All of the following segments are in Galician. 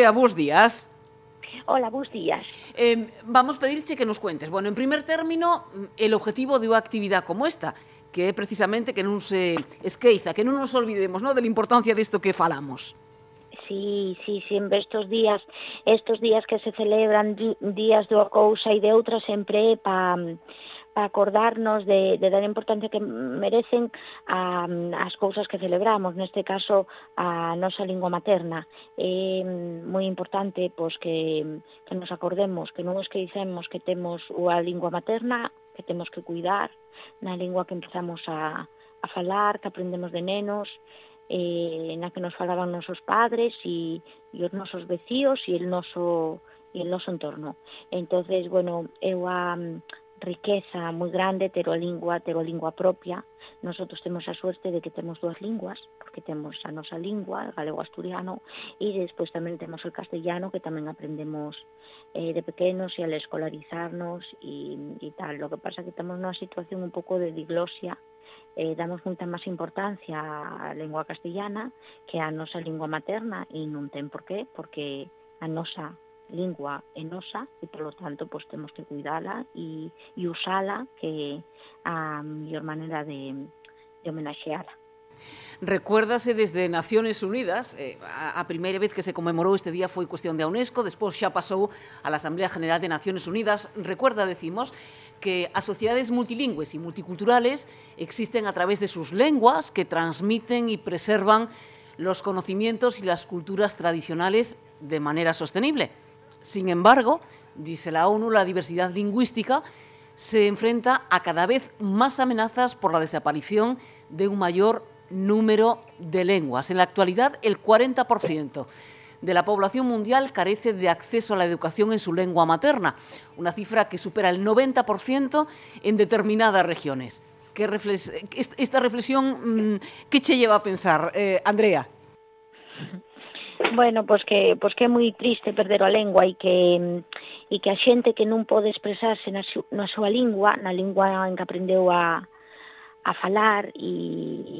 Eh, a bos días. Hola, bos días. Eh, vamos pedirche que nos cuentes. Bueno, en primer término, mm, el objetivo de unha actividade como esta, que é precisamente que non se esqueiza, que non nos olvidemos ¿no? de la importancia disto que falamos. Sí, sí, sempre estos días, estos días que se celebran días do cousa e de outras sempre para acordarnos de, de dar a importancia que merecen a, as cousas que celebramos, neste caso a nosa lingua materna. É moi importante pois que, que nos acordemos, que non esquecemos que dicemos que temos a lingua materna, que temos que cuidar na lingua que empezamos a, a falar, que aprendemos de nenos, eh, na que nos falaban nosos padres e, e os nosos vecíos e el noso e el noso entorno. Entonces, bueno, eu a, riqueza moi grande terolingua, terolingua propia. Nosotros temos a suerte de que temos dúas linguas, porque temos a nosa lingua, o galego asturiano, e despois tamén temos o castellano que tamén aprendemos eh, de pequenos e al escolarizarnos e, e tal. Lo que pasa que temos nunha situación un pouco de diglosia, eh, damos moita máis importancia á lingua castellana que á nosa lingua materna e non ten por qué, porque a nosa lingua é nosa e, polo tanto, pois, temos que cuidala e, e usala que a mellor maneira de, de. Recuérdase desde Naciones Unidas, eh, a, a vez que se conmemorou este día foi cuestión de UNESCO, despois xa pasou a la Asamblea General de Naciones Unidas. Recuerda, decimos, que as sociedades multilingües e multiculturales existen a través de sus lenguas que transmiten y preservan los conocimientos y las culturas tradicionales de manera sostenible. Sin embargo, dice la ONU, la diversidad lingüística se enfrenta a cada vez más amenazas por la desaparición de un mayor número de lenguas. En la actualidad, el 40% de la población mundial carece de acceso a la educación en su lengua materna, una cifra que supera el 90% en determinadas regiones. ¿Qué esta reflexión, mm, ¿qué te lleva a pensar, eh, Andrea? Bueno, pois que pois que é moi triste perder a lengua e que e que a xente que non pode expresarse na, su, na súa lingua, na lingua en que aprendeu a a falar e,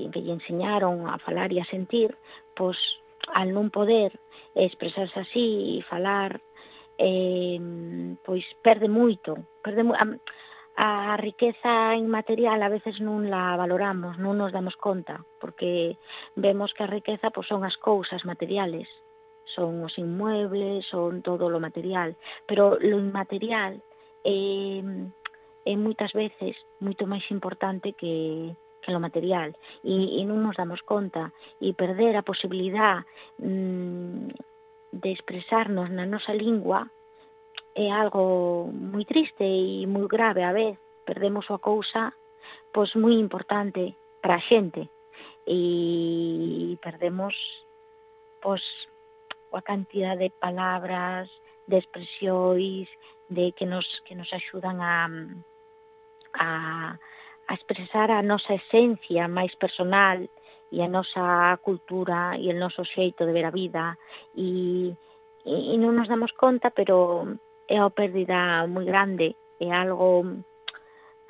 e que lle enseñaron a falar e a sentir, pois al non poder expresarse así e falar eh, pois perde moito, perde a, a riqueza inmaterial a veces non la valoramos, non nos damos conta, porque vemos que a riqueza pois, son as cousas materiales, son os inmuebles, son todo lo material, pero lo inmaterial é, é moitas veces moito máis importante que, que lo material. E, e non nos damos conta. E perder a posibilidad mmm, de expresarnos na nosa lingua é algo moi triste e moi grave a vez. Perdemos a cousa pois moi importante para a xente e perdemos pois a cantidad de palabras, de expresións, de que nos que nos axudan a a, a expresar a nosa esencia máis personal e a nosa cultura e o noso xeito de ver a vida e, e, e non nos damos conta, pero é unha pérdida moi grande, é algo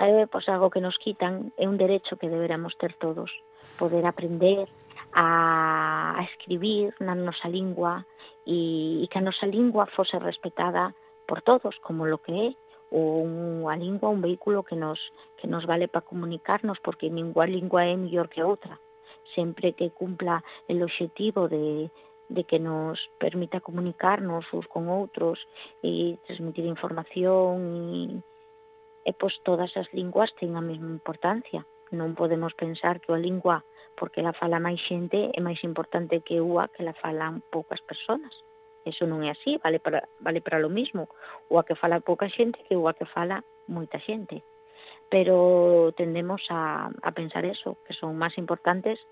é pois, algo que nos quitan, é un derecho que deberamos ter todos, poder aprender a, escribir na nosa lingua e, e que a nosa lingua fose respetada por todos como lo que é ou unha lingua, un vehículo que nos, que nos vale para comunicarnos porque ninguna lingua é mellor que outra sempre que cumpla el objetivo de, de que nos permita comunicarnos uns con outros e transmitir información e, e pois todas as linguas ten a mesma importancia. Non podemos pensar que a lingua porque la fala máis xente é máis importante que ua que la falan poucas persoas. Eso non é así, vale para, vale para lo mismo. Ua que fala pouca xente que ua que fala moita xente. Pero tendemos a, a pensar eso, que son máis importantes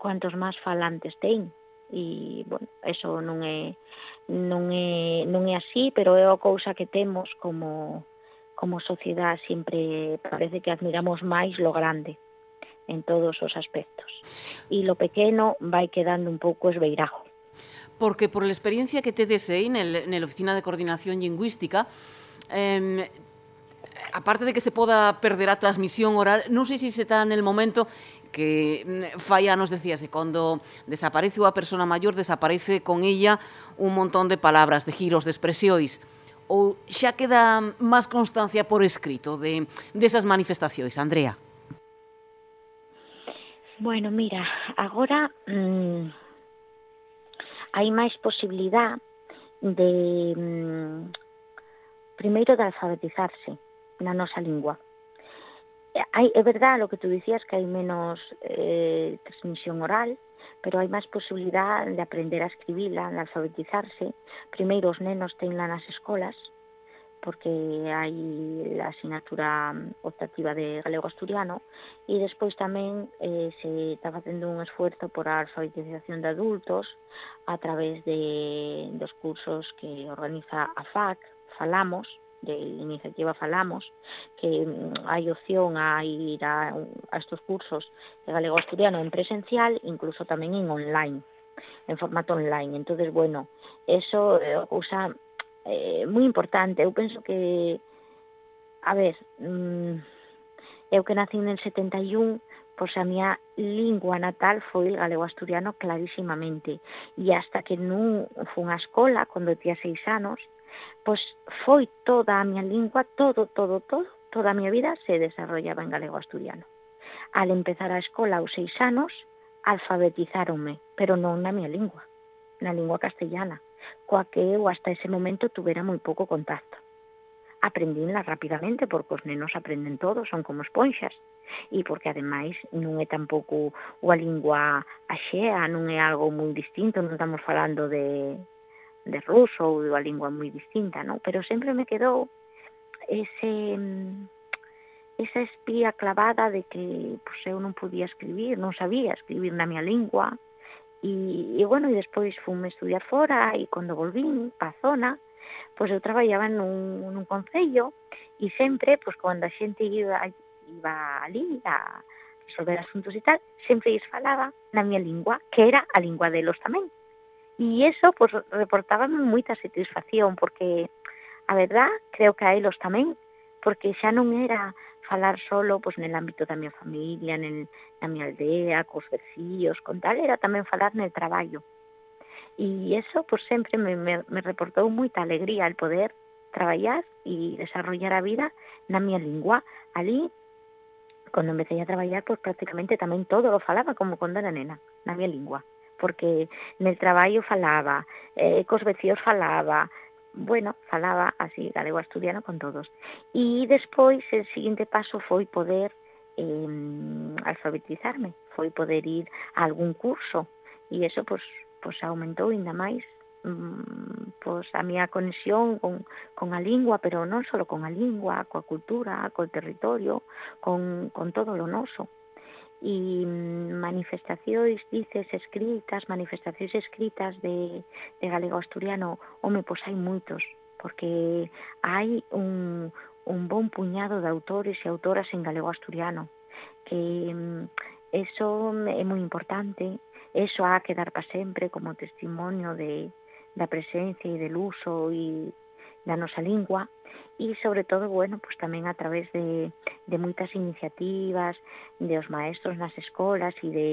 cuantos máis falantes teñen e, bueno, eso non é, non é, non é así, pero é a cousa que temos como, como sociedade sempre parece que admiramos máis lo grande en todos os aspectos. E lo pequeno vai quedando un pouco esbeirajo. Porque por a experiencia que tedes aí eh, en el Oficina de Coordinación Lingüística, eh, aparte de que se poda perder a transmisión oral, non sei se está en el momento que mm, fai anos decíase cando desaparece unha persona maior desaparece con ella un montón de palabras, de giros, de expresións ou xa queda máis constancia por escrito de desas manifestacións, Andrea? Bueno, mira, agora mmm, hai máis posibilidad de mmm, primeiro de alfabetizarse na nosa lingua. Eh, hai, é verdad lo que tú dicías que hai menos eh, transmisión oral, pero hai máis posibilidad de aprender a escribila, de alfabetizarse. Primeiro os nenos tenla nas escolas, porque hai a asignatura mm, optativa de galego asturiano e despois tamén eh, se está facendo un esforzo por a alfabetización de adultos a través de dos cursos que organiza a FAC, Falamos, de iniciativa falamos que mm, hai opción a ir a, a estos cursos de galego asturiano en presencial incluso tamén en online en formato online entonces bueno eso é eh, cousa eh, moi importante eu penso que a ver mm, eu que nací en el 71 pois a miña lingua natal foi o galego asturiano clarísimamente. E hasta que non fun á escola, cando tía seis anos, pois foi toda a miña lingua, todo, todo, todo, toda a miña vida se desarrollaba en galego asturiano. Al empezar a escola aos seis anos, alfabetizáronme, pero non na miña lingua, na lingua castellana, coa que eu hasta ese momento tuvera moi pouco contacto. Aprendínla rapidamente, porque os nenos aprenden todo, son como esponxas, e porque ademais non é tampouco unha lingua axea, non é algo moi distinto, non estamos falando de, de ruso ou dunha lingua moi distinta, non? Pero sempre me quedou ese esa espía clavada de que pues, eu non podía escribir, non sabía escribir na miña lingua, E, e bueno, e despois fume estudiar fora e cando volvín pa zona, pois eu traballaba nun, nun concello e sempre, pois cando a xente iba, iba ali a resolver asuntos e tal, sempre lles falaba na miña lingua, que era a lingua delos tamén. E iso pois, reportábame moita satisfacción, porque a verdad creo que a elos tamén, porque xa non era falar solo pois, nel ámbito da miña familia, nel, na miña aldea, cos veciños, con tal, era tamén falar nel traballo. E iso pois, sempre me, me, me reportou moita alegría el poder traballar e desarrollar a vida na miña lingua. Ali, cando empecé a traballar, pois prácticamente tamén todo lo falaba como cando era nena, na miña lingua porque nel traballo falaba, eh, cos vecios falaba, bueno, falaba así galego asturiano con todos. E despois el seguinte paso foi poder eh, alfabetizarme, foi poder ir a algún curso e eso pois, pois aumentou ainda máis pois a miña conexión con, con a lingua, pero non só con a lingua, coa cultura, co territorio, con, con todo lo noso e manifestacións, dices, escritas, manifestacións escritas de, de galego asturiano, home, pois hai moitos, porque hai un, un bon puñado de autores e autoras en galego asturiano, que mm, eso é moi importante, eso ha que dar para sempre como testimonio de, da presencia e del uso e da nosa lingua, e sobre todo, bueno, pues tamén a través de, de moitas iniciativas de os maestros nas escolas e de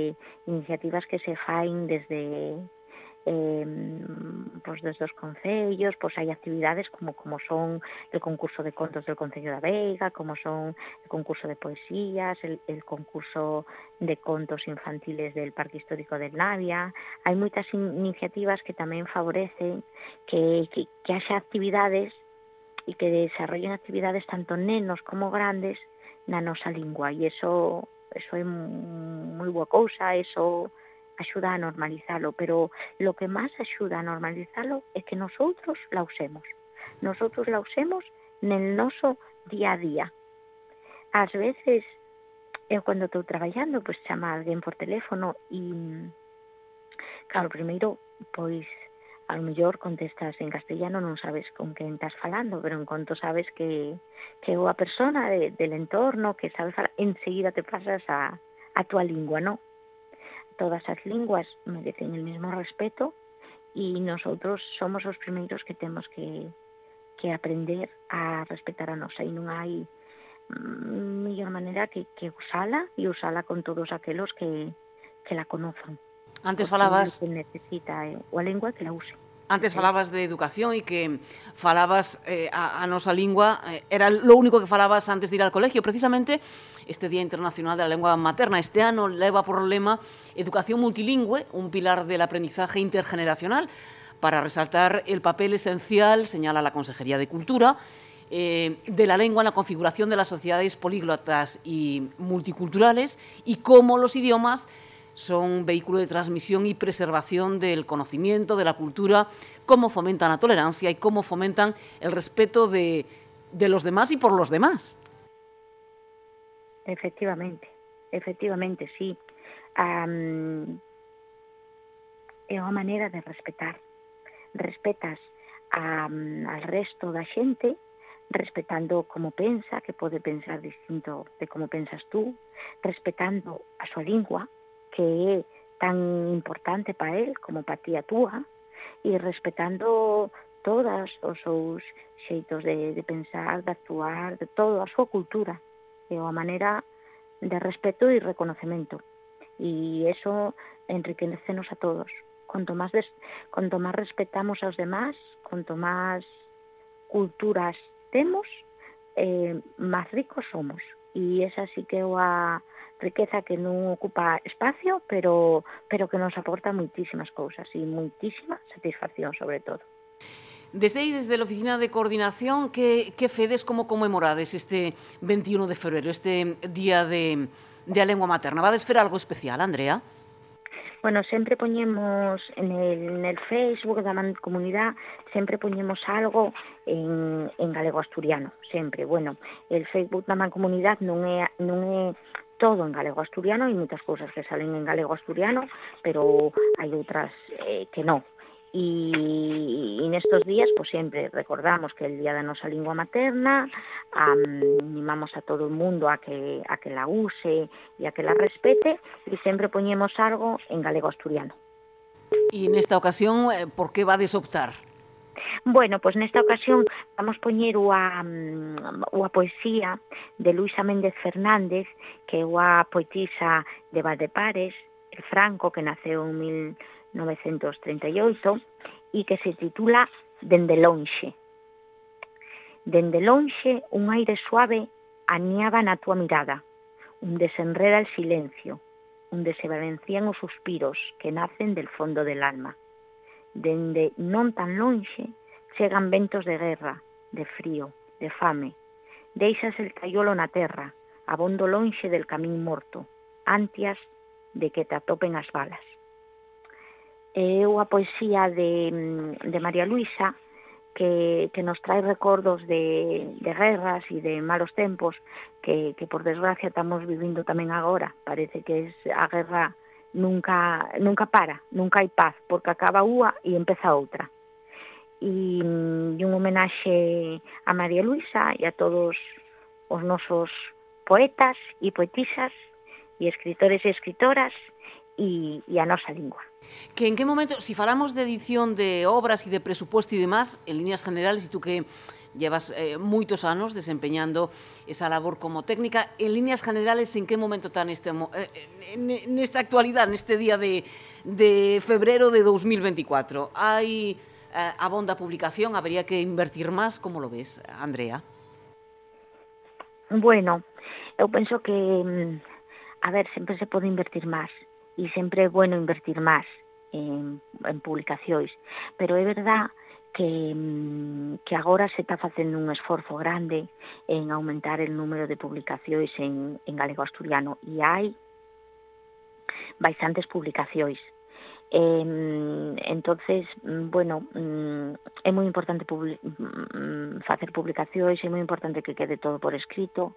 iniciativas que se fain desde eh, pues desde os concellos, pois hai actividades como como son el concurso de contos del Concello da Veiga, como son el concurso de poesías, el, el concurso de contos infantiles del Parque Histórico del Navia. Hai moitas in iniciativas que tamén favorecen que, que, que haxa actividades e que desarrollen actividades tanto nenos como grandes na nosa lingua e iso eso é moi boa cousa, eso axuda a normalizalo, pero lo que máis axuda a normalizalo é que nosotros la usemos. Nosotros la usemos nel noso día a día. Ás veces, eh, eu cando estou traballando, pois chama alguén por teléfono e, claro, primeiro, pois, ao mellor contestas en castellano, non sabes con quen estás falando, pero en conto sabes que, que é a persona de, del entorno que sabe falar, enseguida te pasas a, a tua lingua, non? todas as linguas merecen el mismo respeto e nosotros somos os primeiros que temos que, que aprender a respetar a nosa e non hai mm, mellor maneira que, que usala e usala con todos aquelos que, que la conozan. Antes falabas... Que necesita eh, o a lengua que la use. Antes falabas de educación e que falabas eh, a, a nosa lingua, eh, era lo único que falabas antes de ir al colegio. Precisamente este Día Internacional de la Lengua Materna este ano leva por lema Educación multilingüe, un pilar del aprendizaje intergeneracional, para resaltar el papel esencial, señala la Consejería de Cultura, eh, de la lengua en la configuración de las sociedades políglotas y multiculturales y cómo los idiomas son vehículo de transmisión y preservación del conocimiento, de la cultura, cómo fomentan la tolerancia y cómo fomentan el respeto de, de los demás y por los demás. Efectivamente, efectivamente, sí. Um, é unha maneira de respetar. Respetas al resto da xente respetando como pensa, que pode pensar distinto de como pensas tú, respetando a súa lingua, que é tan importante para él como para ti a túa e respetando todas os seus xeitos de, de pensar, de actuar, de todo, a súa cultura e a maneira de respeto e reconocemento. E eso enriquecenos a todos. Cuanto más, des, cuanto más respetamos aos demás, cuanto más culturas temos, eh, máis ricos somos. E esa sí que é a, riqueza que non ocupa espacio, pero pero que nos aporta muitísimas cousas e muitísima satisfacción sobre todo. Desde aí, desde a Oficina de Coordinación, que, que fedes como conmemorades este 21 de febrero, este Día de, de a Lengua Materna? Vades fer algo especial, Andrea? Bueno, sempre poñemos en el, en el Facebook da man comunidad, sempre poñemos algo en, en galego asturiano, sempre. Bueno, el Facebook da man comunidad non é, non é todo en galego asturiano, hai moitas cousas que salen en galego asturiano, pero hai outras eh, que non. E, en estos días, pues sempre recordamos que el día da nosa lingua materna, animamos a todo o mundo a que, a que la use e a que la respete, e sempre poñemos algo en galego asturiano. E nesta ocasión, eh, por que vades optar? Bueno, pois nesta ocasión vamos poñer a, mm, a poesía de Luisa Méndez Fernández, que é unha poetisa de Valdepares, Franco, que naceu en 1938, e que se titula Dende lonxe. Dende lonxe, un aire suave aniaba na túa mirada, un desenreda el silencio, onde se valencian os suspiros que nacen del fondo del alma. Dende non tan lonxe, Chegan ventos de guerra, de frío, de fame. Deixas el taiolo na terra, abondo lonxe del camín morto, antias de que te atopen as balas. E eu a poesía de, de María Luisa que, que nos trae recordos de, de guerras e de malos tempos que, que por desgracia estamos vivindo tamén agora. Parece que es a guerra nunca nunca para, nunca hai paz, porque acaba unha e empeza outra e, e mm, un homenaxe a María Luisa e a todos os nosos poetas e poetisas e escritores e escritoras e, e a nosa lingua. Que en que momento, si falamos de edición de obras e de presuposto e demás, en líneas generales, e tú que llevas eh, moitos anos desempeñando esa labor como técnica. En líneas generales, en que momento está neste, eh, nesta actualidade, neste día de, de febrero de 2024? Hai eh, abonda publicación, habría que invertir máis, como lo ves, Andrea? Bueno, eu penso que mm, a ver, sempre se pode invertir máis e sempre é bueno invertir máis en, en publicacións, pero é verdad que, mm, que agora se está facendo un esforzo grande en aumentar el número de publicacións en, en galego asturiano e hai bastantes publicacións Eh, entonces, bueno, é moi importante public facer publicacións, é moi importante que quede todo por escrito,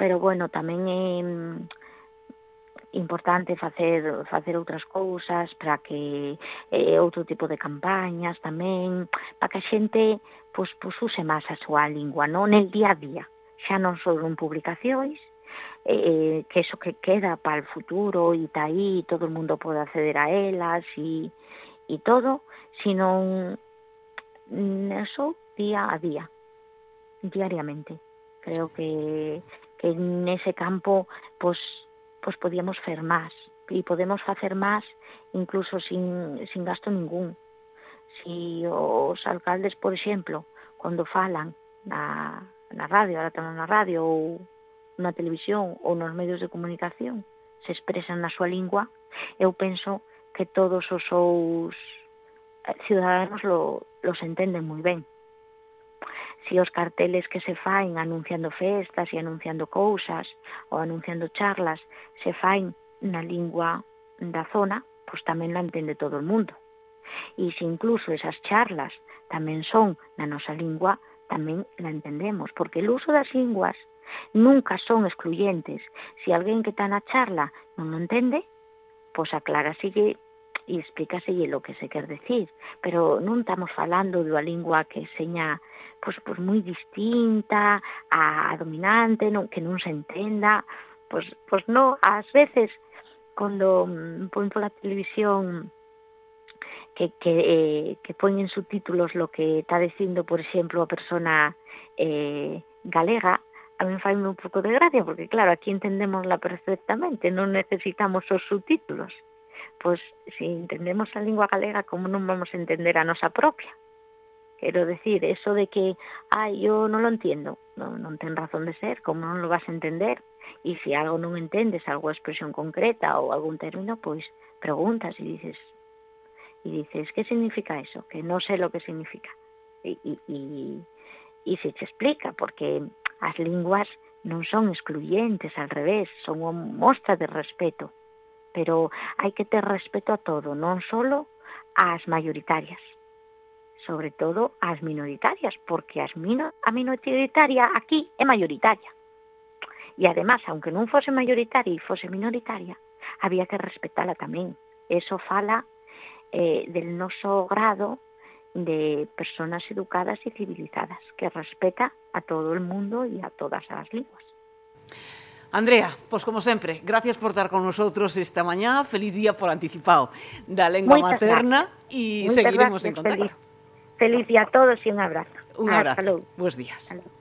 pero bueno, tamén é importante facer facer outras cousas para que eh, outro tipo de campañas tamén para que a xente pois, pois use máis a súa lingua non el día a día. Xa non só en publicacións eh, que eso que queda para el futuro y está ahí, y todo el mundo puede acceder a ellas y, y todo, sino un, mm, eso día a día, diariamente. Creo que, que en ese campo pues, pues podíamos hacer más y podemos hacer más incluso sin, sin gasto ningún. Si os alcaldes, por exemplo, cando falan na, na radio, ahora tamén na radio ou na televisión ou nos medios de comunicación se expresan na súa lingua, eu penso que todos os seus eh, ciudadanos lo, los entenden moi ben. Si os carteles que se faen anunciando festas e anunciando cousas ou anunciando charlas se faen na lingua da zona, pois tamén la entende todo o mundo. E se incluso esas charlas tamén son na nosa lingua, tamén la entendemos, porque o uso das linguas Nunca son excluyentes. Si alguén que está na charla non o entende, pois acláraselle e explícaselle lo que se quer decir. Pero non estamos falando dunha lingua que seña pois, pois moi distinta a dominante, non, que non se entenda. Pois, pois non, ás veces, cando mm, pon pola televisión que, que, eh, que poñen subtítulos lo que está dicindo, por exemplo, a persona eh, galega, a mí fai un pouco de gracia, porque claro, aquí entendemosla perfectamente, non necesitamos os subtítulos. Pois, se entendemos a lingua galega, como non vamos a entender a nosa propia? Quero decir, eso de que, ay, yo no lo entiendo, non, non ten razón de ser, como non lo vas a entender, e se algo non entendes, alguna expresión concreta ou algún término, pois preguntas e dices, e dices, ¿qué significa eso? Que no sé lo que significa. E, e, e, e se te explica, porque As linguas non son excluyentes, al revés, son unha mostra de respeto. Pero hai que ter respeto a todo, non solo ás maioritarias sobre todo ás minoritarias, porque as mino, a minoritaria aquí é mayoritaria. E además, aunque non fose mayoritaria e fose minoritaria, había que respetala tamén. Eso fala eh, del noso grado de personas educadas y civilizadas, que respeta a todo el mundo y a todas as linguas. Andrea, pois pues como sempre, gracias por estar con nosotros esta mañá. Feliz día por anticipado da lengua Muchas materna e seguiremos gracias, en contacto. Feliz, feliz día a todos e un abrazo. Un abrazo. Buenos días. Salud.